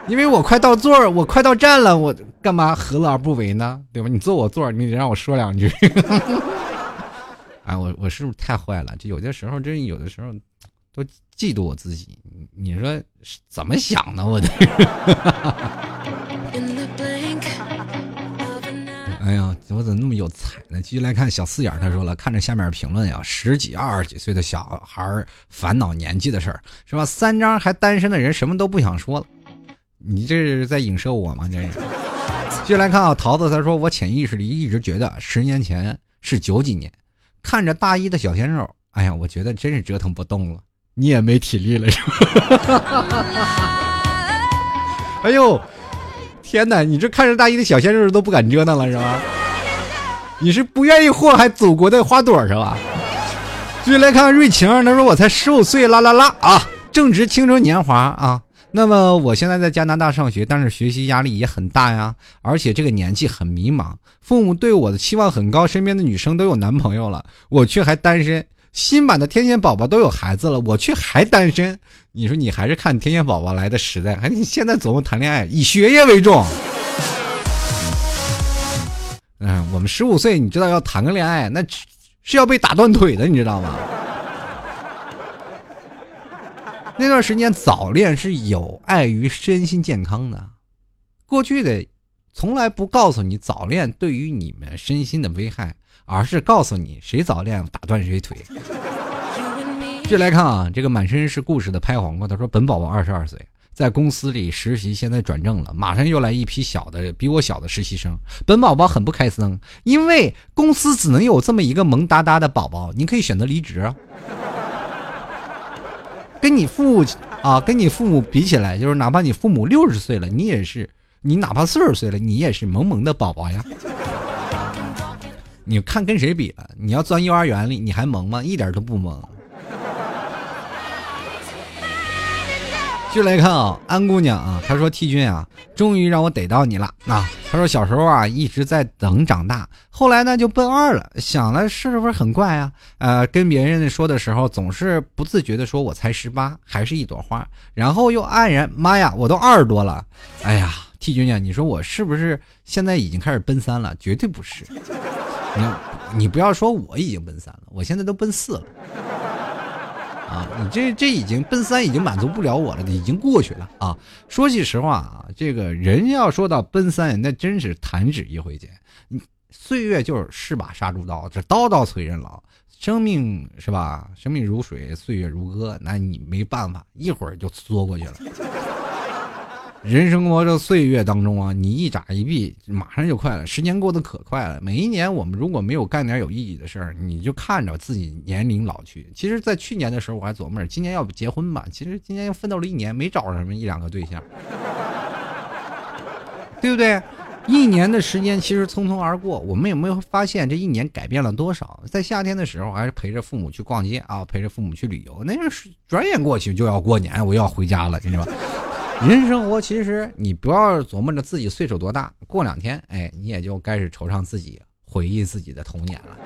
因为我快到座儿，我快到站了，我干嘛何乐而不为呢？对吧？你坐我座儿，你得让我说两句。哎，我我是不是太坏了？就有的时候，真有的时候都嫉妒我自己。你说怎么想的？我的。哎呀，我怎么那么有才呢？继续来看小四眼，他说了，看着下面评论呀，十几、二十几岁的小孩烦恼年纪的事儿，是吧？三张还单身的人什么都不想说了。你这是在影射我吗？这是。继续来看啊，桃子他说，我潜意识里一直觉得十年前是九几年，看着大一的小鲜肉，哎呀，我觉得真是折腾不动了，你也没体力了，是吧？哎呦，天哪，你这看着大一的小鲜肉都不敢折腾了，是吧？你是不愿意祸害祖国的花朵是吧？继续来看瑞晴，他说我才十五岁，啦啦啦啊，正值青春年华啊。那么我现在在加拿大上学，但是学习压力也很大呀，而且这个年纪很迷茫，父母对我的期望很高，身边的女生都有男朋友了，我却还单身。新版的天线宝宝都有孩子了，我却还单身。你说你还是看天线宝宝来的实在，还你现在琢磨谈恋爱，以学业为重。嗯，我们十五岁，你知道要谈个恋爱，那是要被打断腿的，你知道吗？那段时间早恋是有碍于身心健康的，过去的从来不告诉你早恋对于你们身心的危害，而是告诉你谁早恋打断谁腿。这来看啊，这个满身是故事的拍黄瓜，他说本宝宝二十二岁，在公司里实习，现在转正了，马上又来一批小的比我小的实习生，本宝宝很不开心，因为公司只能有这么一个萌哒哒的宝宝，你可以选择离职。跟你父母啊，跟你父母比起来，就是哪怕你父母六十岁了，你也是，你哪怕四十岁了，你也是萌萌的宝宝呀。你看跟谁比了？你要钻幼儿园里，你还萌吗？一点都不萌。就来看啊，安姑娘啊，她说：“T 君啊，终于让我逮到你了。”啊，她说小时候啊一直在等长大，后来呢就奔二了，想了是不是很怪啊？呃，跟别人说的时候总是不自觉的说我才十八，还是一朵花，然后又黯然，妈呀，我都二十多了。哎呀，T 君呀，你说我是不是现在已经开始奔三了？绝对不是。你你不要说我已经奔三了，我现在都奔四了。啊，你这这已经奔三已经满足不了我了，已经过去了啊！说句实话啊，这个人要说到奔三，那真是弹指一挥间。你岁月就是是把杀猪刀，这刀刀催人老。生命是吧？生命如水，岁月如歌，那你没办法，一会儿就缩过去了。人生活这岁月当中啊，你一眨一闭，马上就快了。时间过得可快了。每一年我们如果没有干点有意义的事儿，你就看着自己年龄老去。其实，在去年的时候，我还琢磨着 今年要不结婚吧。其实今年又奋斗了一年，没找着什么一两个对象，对不对？一年的时间其实匆匆而过，我们有没有发现这一年改变了多少？在夏天的时候，还是陪着父母去逛街啊，陪着父母去旅游，那是转眼过去就要过年，我要回家了，知道吧？人生活其实你不要琢磨着自己岁数多大，过两天，哎，你也就开始惆怅自己，回忆自己的童年了。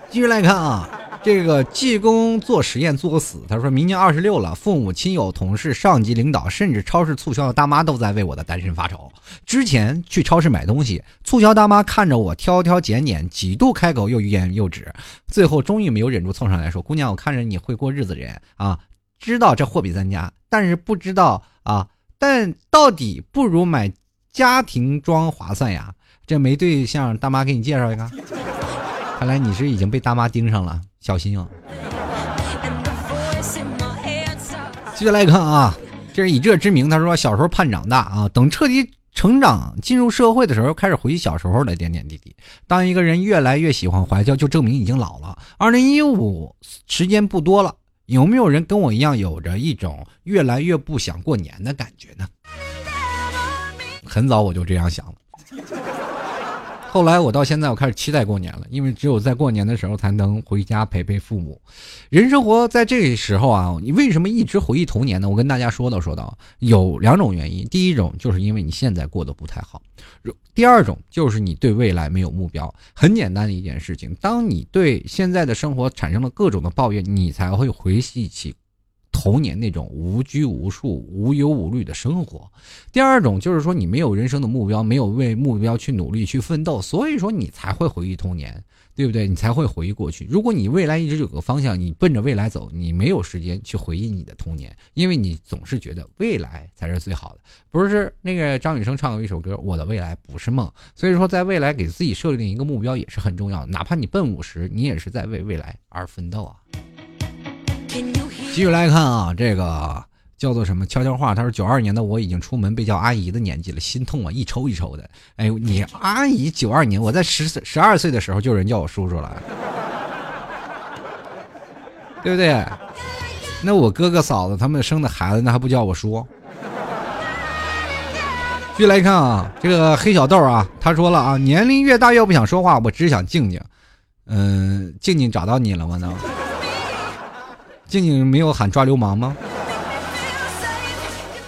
继续来看啊，这个济公做实验作死，他说明年二十六了，父母亲友同事上级领导，甚至超市促销的大妈都在为我的单身发愁。之前去超市买东西，促销大妈看着我挑挑拣拣，几度开口又欲言又止，最后终于没有忍住凑上来说：“姑娘，我看着你会过日子人啊。”知道这货比三家，但是不知道啊，但到底不如买家庭装划算呀。这没对象，大妈给你介绍一个。看来你是已经被大妈盯上了，小心啊！接下来看啊，这是以这之名，他说小时候盼长大啊，等彻底成长进入社会的时候，开始回忆小时候的点点滴滴。当一个人越来越喜欢怀旧，就证明已经老了。二零一五时间不多了，有没有人跟我一样，有着一种越来越不想过年的感觉呢？很早我就这样想了，后来我到现在我开始期待过年了，因为只有在过年的时候才能回家陪陪父母。人生活在这个时候啊，你为什么一直回忆童年呢？我跟大家说道说道，有两种原因。第一种就是因为你现在过得不太好，第二种就是你对未来没有目标。很简单的一件事情，当你对现在的生活产生了各种的抱怨，你才会回忆起。童年那种无拘无束、无忧无虑的生活，第二种就是说你没有人生的目标，没有为目标去努力去奋斗，所以说你才会回忆童年，对不对？你才会回忆过去。如果你未来一直有个方向，你奔着未来走，你没有时间去回忆你的童年，因为你总是觉得未来才是最好的。不是那个张雨生唱过一首歌《我的未来不是梦》，所以说在未来给自己设定一个目标也是很重要的，哪怕你奔五十，你也是在为未来而奋斗啊。继续来看啊，这个叫做什么悄悄话？他说九二年的我已经出门被叫阿姨的年纪了，心痛啊，一抽一抽的。哎呦，你阿姨九二年，我在十十二岁的时候就有人叫我叔叔了，对不对？那我哥哥嫂子他们生的孩子，那还不叫我叔？继续来看啊，这个黑小豆啊，他说了啊，年龄越大越不想说话，我只想静静。嗯，静静找到你了吗？呢？静静没有喊抓流氓吗？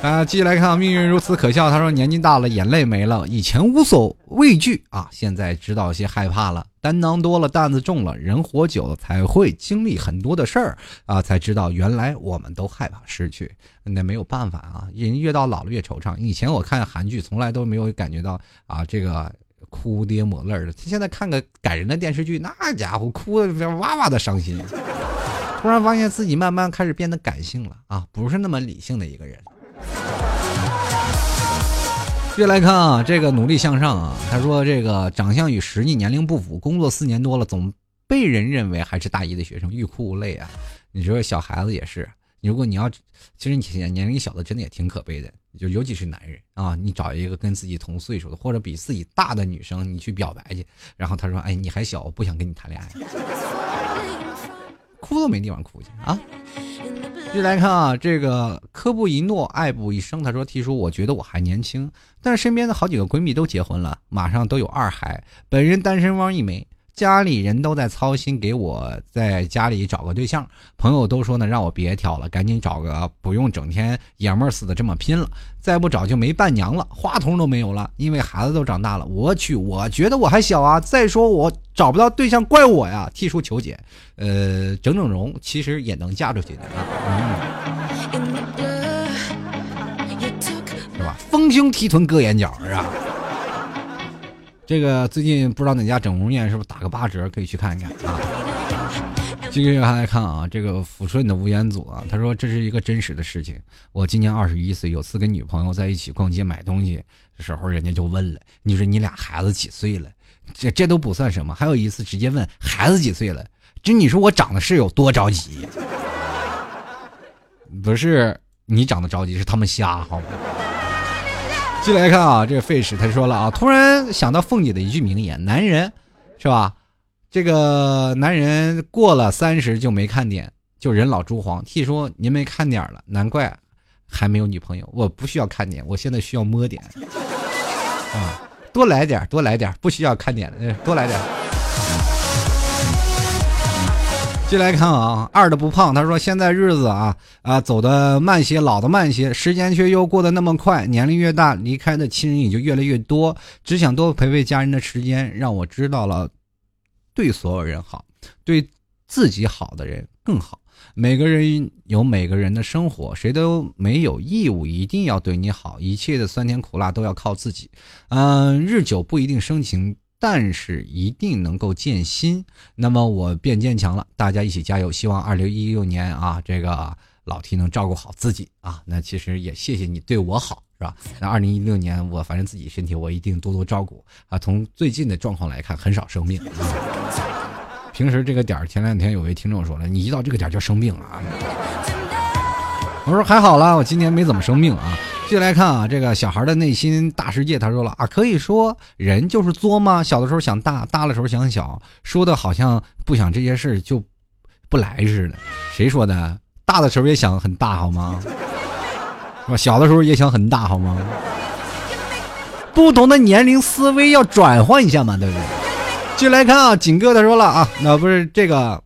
啊，继续来看，命运如此可笑。他说：“年纪大了，眼泪没了，以前无所畏惧啊，现在知道些害怕了。担当多了，担子重了，人活久了才会经历很多的事儿啊，才知道原来我们都害怕失去。那没有办法啊，人越到老了越惆怅。以前我看韩剧，从来都没有感觉到啊，这个哭爹抹泪的。现在看个感人的电视剧，那家伙哭的哇哇的伤心。”突然发现自己慢慢开始变得感性了啊，不是那么理性的一个人。接来看啊，这个努力向上啊，他说这个长相与实际年龄不符，工作四年多了，总被人认为还是大一的学生，欲哭无泪啊。你说小孩子也是，如果你要，其实你年年龄小的真的也挺可悲的，就尤其是男人啊，你找一个跟自己同岁数的或者比自己大的女生，你去表白去，然后他说，哎，你还小，我不想跟你谈恋爱。哭都没地方哭去啊！继续来看啊，这个科布一诺，爱不一生。他说提出，我觉得我还年轻，但是身边的好几个闺蜜都结婚了，马上都有二孩，本人单身汪一枚。”家里人都在操心，给我在家里找个对象。朋友都说呢，让我别挑了，赶紧找个，不用整天爷们似的这么拼了。再不找就没伴娘了，花童都没有了，因为孩子都长大了。我去，我觉得我还小啊。再说我找不到对象，怪我呀。替叔求解，呃，整整容其实也能嫁出去的，是吧？丰胸提臀割眼角，是吧？这个最近不知道哪家整容院是不是打个八折，可以去看一看啊。继续来看啊，这个抚顺的吴彦祖啊，他说这是一个真实的事情。我今年二十一岁，有次跟女朋友在一起逛街买东西的时候，人家就问了：“你说你俩孩子几岁了？”这这都不算什么，还有一次直接问孩子几岁了，这你说我长得是有多着急？不是你长得着急，是他们瞎好吗？进来看啊，这个费时他说了啊，突然想到凤姐的一句名言：“男人，是吧？这个男人过了三十就没看点，就人老珠黄。替说：“您没看点了，难怪还没有女朋友。我不需要看点，我现在需要摸点啊，多来点，多来点，不需要看点的，多来点。”进来看啊，二的不胖。他说：“现在日子啊啊走的慢些，老的慢些，时间却又过得那么快。年龄越大，离开的亲人也就越来越多。只想多陪陪家人的时间，让我知道了，对所有人好，对自己好的人更好。每个人有每个人的生活，谁都没有义务一定要对你好。一切的酸甜苦辣都要靠自己。嗯，日久不一定生情。”但是一定能够建心，那么我变坚强了，大家一起加油！希望二零一六年啊，这个老 T 能照顾好自己啊。那其实也谢谢你对我好，是吧？那二零一六年我反正自己身体我一定多多照顾啊。从最近的状况来看，很少生病。平时这个点儿，前两天有位听众说了，你一到这个点儿就生病了啊。我说还好啦，我今年没怎么生病啊。继续来看啊，这个小孩的内心大世界，他说了啊，可以说人就是作吗？小的时候想大，大的时候想小，说的好像不想这些事就不来似的。谁说的？大的时候也想很大好吗？是吧？小的时候也想很大好吗？不同的年龄思维要转换一下嘛，对不对？继续来看啊，景哥他说了啊，那不是这个，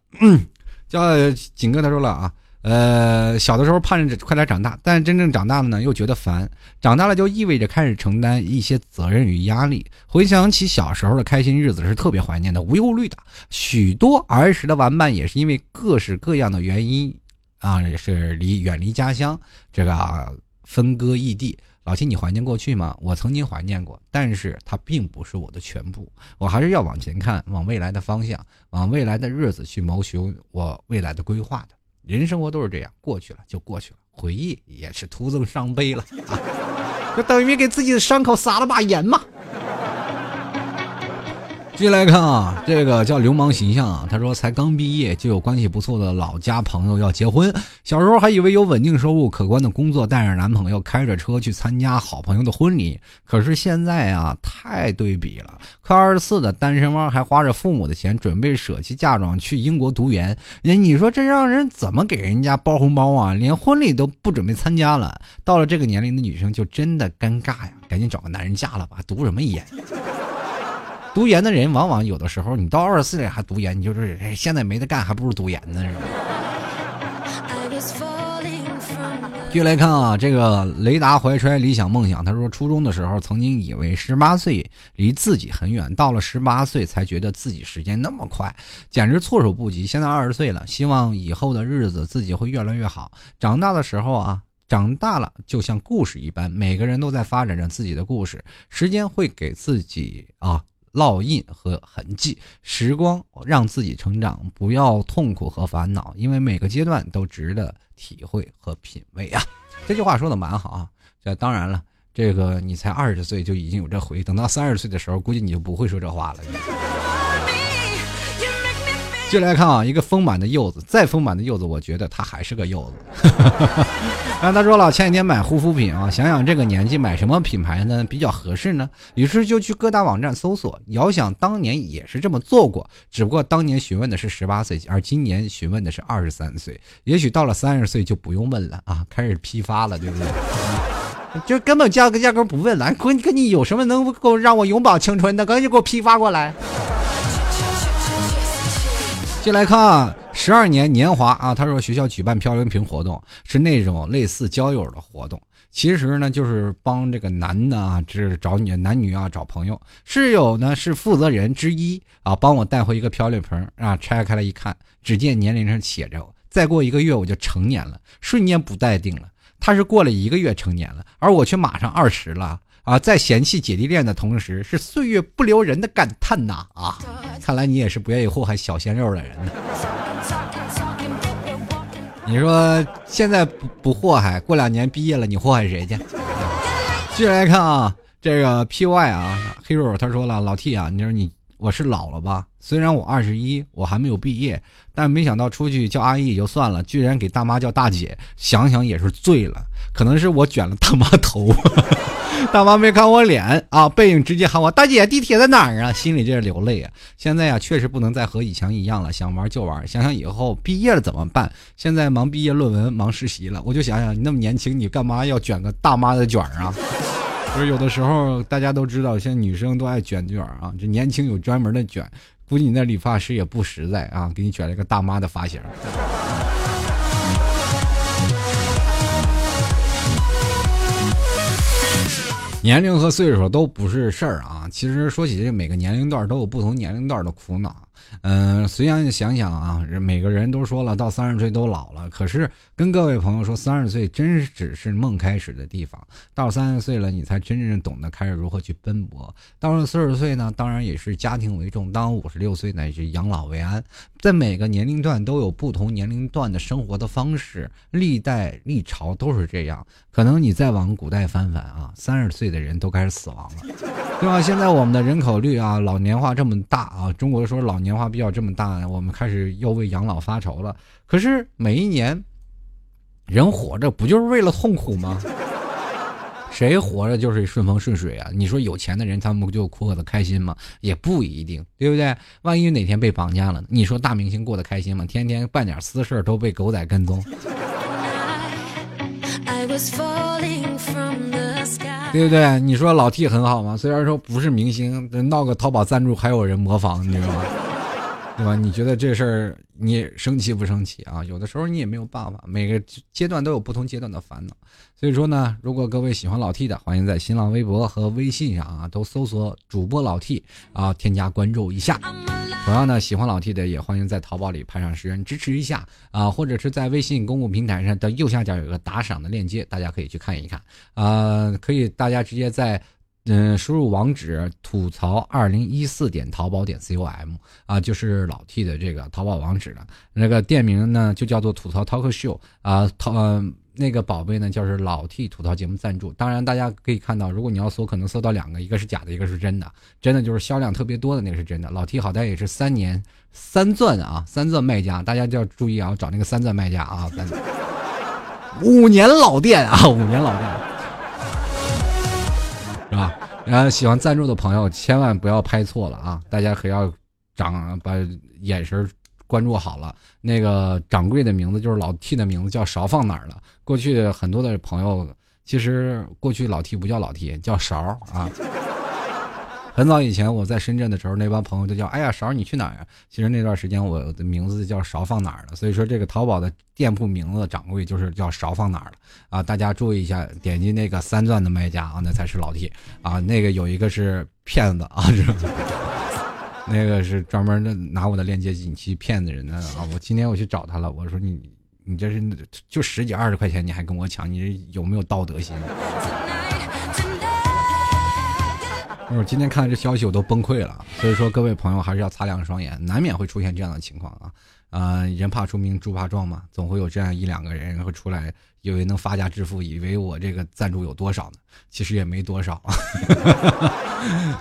叫景哥他说了啊。呃，小的时候盼着快点长大，但真正长大了呢，又觉得烦。长大了就意味着开始承担一些责任与压力。回想起小时候的开心日子，是特别怀念的，无忧虑的。许多儿时的玩伴也是因为各式各样的原因啊，也是离远离家乡，这个分割异地。老七，你怀念过去吗？我曾经怀念过，但是它并不是我的全部。我还是要往前看，往未来的方向，往未来的日子去谋求我未来的规划的。人生活都是这样，过去了就过去了，回忆也是徒增伤悲了啊！就等于给自己的伤口撒了把盐嘛。继续来看啊，这个叫流氓形象啊，他说才刚毕业就有关系不错的老家朋友要结婚，小时候还以为有稳定收入、可观的工作，带着男朋友开着车去参加好朋友的婚礼。可是现在啊，太对比了，快二十四的单身汪还花着父母的钱准备舍弃嫁妆去英国读研，人你说这让人怎么给人家包红包啊？连婚礼都不准备参加了。到了这个年龄的女生就真的尴尬呀，赶紧找个男人嫁了吧，读什么研？读研的人往往有的时候，你到二十四岁还读研，你就是现在没得干，还不如读研呢，是吧？继续来看啊，这个雷达怀揣理想梦想，他说初中的时候曾经以为十八岁离自己很远，到了十八岁才觉得自己时间那么快，简直措手不及。现在二十岁了，希望以后的日子自己会越来越好。长大的时候啊，长大了就像故事一般，每个人都在发展着自己的故事，时间会给自己啊。烙印和痕迹，时光让自己成长，不要痛苦和烦恼，因为每个阶段都值得体会和品味啊！这句话说的蛮好啊。这当然了，这个你才二十岁就已经有这回，等到三十岁的时候，估计你就不会说这话了。接来看啊，一个丰满的柚子，再丰满的柚子，我觉得它还是个柚子。然后他说了，前几天买护肤品啊，想想这个年纪买什么品牌呢比较合适呢？于是就去各大网站搜索。遥想当年也是这么做过，只不过当年询问的是十八岁，而今年询问的是二十三岁。也许到了三十岁就不用问了啊，开始批发了，对不对？就根本价格价格不问了，跟跟你有什么能够让我永葆青春的，赶紧给我批发过来。进来看，十二年年华啊，他说学校举办漂流瓶活动是那种类似交友的活动，其实呢就是帮这个男的啊，是找女男女啊找朋友。室友呢是负责人之一啊，帮我带回一个漂流瓶啊，拆开来一看，只见年龄上写着再过一个月我就成年了，瞬间不待定了。他是过了一个月成年了，而我却马上二十了。啊，在嫌弃姐弟恋的同时，是岁月不留人的感叹呐！啊，看来你也是不愿意祸害小鲜肉的人呢。你说现在不不祸害，过两年毕业了，你祸害谁去？继续来看啊，这个 P Y 啊，Hero 他说了，老 T 啊，你说你我是老了吧？虽然我二十一，我还没有毕业，但没想到出去叫阿姨也就算了，居然给大妈叫大姐，想想也是醉了。可能是我卷了大妈头。大妈没看我脸啊，背影直接喊我大姐，地铁在哪儿啊？心里这是流泪啊！现在呀，确实不能再和以前一样了，想玩就玩。想想以后毕业了怎么办？现在忙毕业论文，忙实习了，我就想想，你那么年轻，你干嘛要卷个大妈的卷啊？就是有的时候大家都知道，现在女生都爱卷卷啊，这年轻有专门的卷，估计你那理发师也不实在啊，给你卷了个大妈的发型。年龄和岁数都不是事儿啊！其实说起这每个年龄段都有不同年龄段的苦恼。嗯，虽然想想啊，每个人都说了到三十岁都老了，可是跟各位朋友说，三十岁真是只是梦开始的地方。到三十岁了，你才真正懂得开始如何去奔波。到了四十岁呢，当然也是家庭为重；当五十六岁呢，是养老为安。在每个年龄段都有不同年龄段的生活的方式，历代历朝都是这样。可能你再往古代翻翻啊，三十岁的人都开始死亡了，对吧？现在我们的人口率啊，老年化这么大啊，中国说老年化比较这么大，我们开始要为养老发愁了。可是每一年，人活着不就是为了痛苦吗？谁活着就是顺风顺水啊？你说有钱的人他们不就过得开心吗？也不一定，对不对？万一哪天被绑架了，你说大明星过得开心吗？天天办点私事都被狗仔跟踪，对不对？你说老 T 很好吗？虽然说不是明星，闹个淘宝赞助还有人模仿，你知道吗？对吧？你觉得这事儿你生气不生气啊？有的时候你也没有办法，每个阶段都有不同阶段的烦恼。所以说呢，如果各位喜欢老 T 的，欢迎在新浪微博和微信上啊都搜索主播老 T 啊，添加关注一下。同样呢，喜欢老 T 的也欢迎在淘宝里拍上十元支持一下啊，或者是在微信公共平台上的右下角有个打赏的链接，大家可以去看一看啊，可以大家直接在。嗯，输入网址吐槽二零一四点淘宝点 com 啊，就是老 T 的这个淘宝网址了。那个店名呢，就叫做吐槽 talk show 啊，淘那个宝贝呢，就是老 T 吐槽节目赞助。当然，大家可以看到，如果你要搜，可能搜到两个，一个是假的，一个是真的。真的就是销量特别多的那个是真的。老 T 好歹也是三年三钻啊，三钻卖家，大家就要注意啊，找那个三钻卖家啊，三五年老店啊，五年老店。啊？然后喜欢赞助的朋友千万不要拍错了啊！大家可要掌把眼神关注好了。那个掌柜的名字就是老 T 的名字，叫勺放哪儿了？过去很多的朋友，其实过去老 T 不叫老 T，叫勺啊。很早以前我在深圳的时候，那帮朋友都叫哎呀勺你去哪儿呀？其实那段时间我的名字叫勺放哪儿了，所以说这个淘宝的店铺名字掌柜就是叫勺放哪儿了啊！大家注意一下，点击那个三钻的卖家啊，那才是老铁啊，那个有一个是骗子啊，那个是专门的拿我的链接进去骗子人的啊！我今天我去找他了，我说你你这是就十几二十块钱你还跟我抢，你有没有道德心？我今天看到这消息，我都崩溃了。所以说，各位朋友还是要擦亮双眼，难免会出现这样的情况啊。啊，人怕出名，猪怕壮嘛，总会有这样一两个人会出来，以为能发家致富，以为我这个赞助有多少呢？其实也没多少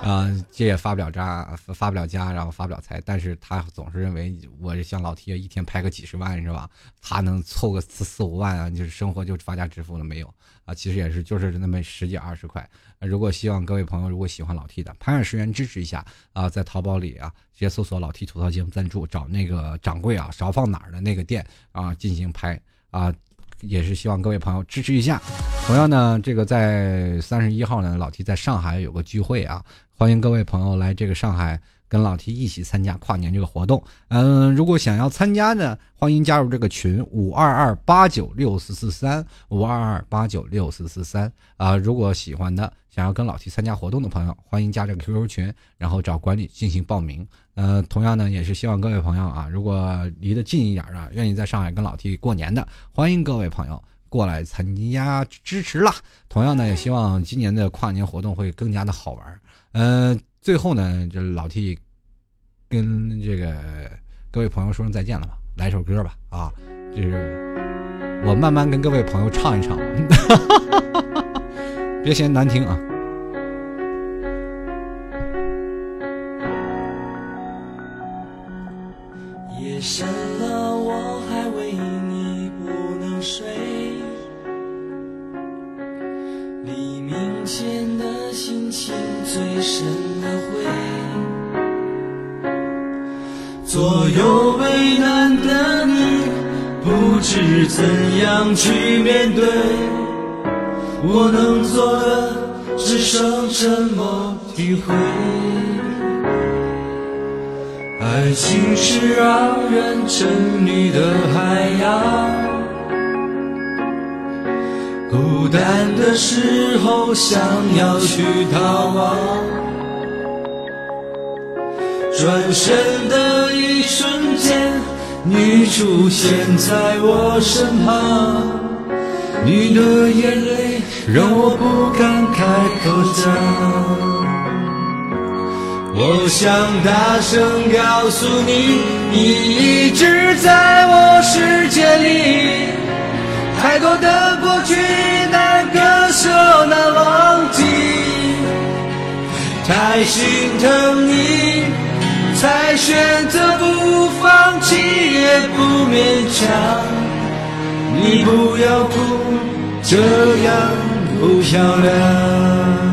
啊，这也发不了家，发不了家，然后发不了财，但是他总是认为我像老爷一天拍个几十万是吧？他能凑个四四五万啊，就是生活就发家致富了没有？啊，其实也是就是那么十几二十块。如果希望各位朋友如果喜欢老 T 的，拍二十元支持一下啊，在淘宝里啊，直接搜索老 T 吐槽节目赞助，找那个掌柜啊，少放哪儿的那个店啊进行拍啊，也是希望各位朋友支持一下。同样呢，这个在三十一号呢，老 T 在上海有个聚会啊，欢迎各位朋友来这个上海。跟老 T 一起参加跨年这个活动，嗯，如果想要参加呢，欢迎加入这个群五二二八九六四四三五二二八九六四四三啊。如果喜欢的，想要跟老 T 参加活动的朋友，欢迎加这个 QQ 群，然后找管理进行报名。呃，同样呢，也是希望各位朋友啊，如果离得近一点的，愿意在上海跟老 T 过年的，欢迎各位朋友过来参加支持啦。同样呢，也希望今年的跨年活动会更加的好玩。嗯。最后呢，这老 T 跟这个各位朋友说声再见了吧，来首歌吧啊，就是我慢慢跟各位朋友唱一唱，别嫌难听啊。夜深了，我还为你不能睡，黎明前的心情最深的灰。左右为难的你，不知怎样去面对。我能做的，只剩沉默体会。爱情是让人沉溺的海洋，孤单的时候想要去逃亡。转身的一瞬间，你出现在我身旁，你的眼泪让我不敢开口讲。我想大声告诉你，你一直在我世界里。太多的过去难割舍难忘记，太心疼你，才选择不放弃也不勉强。你不要哭，这样不漂亮。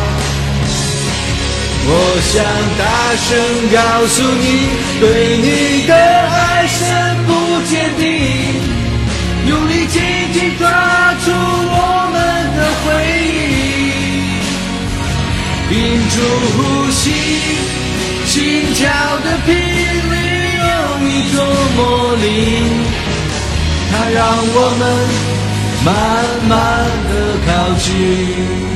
我想大声告诉你，对你的爱深不见底，用力紧紧抓住我们的回忆，屏住呼吸，心跳的频率有一种魔力，它让我们慢慢的靠近。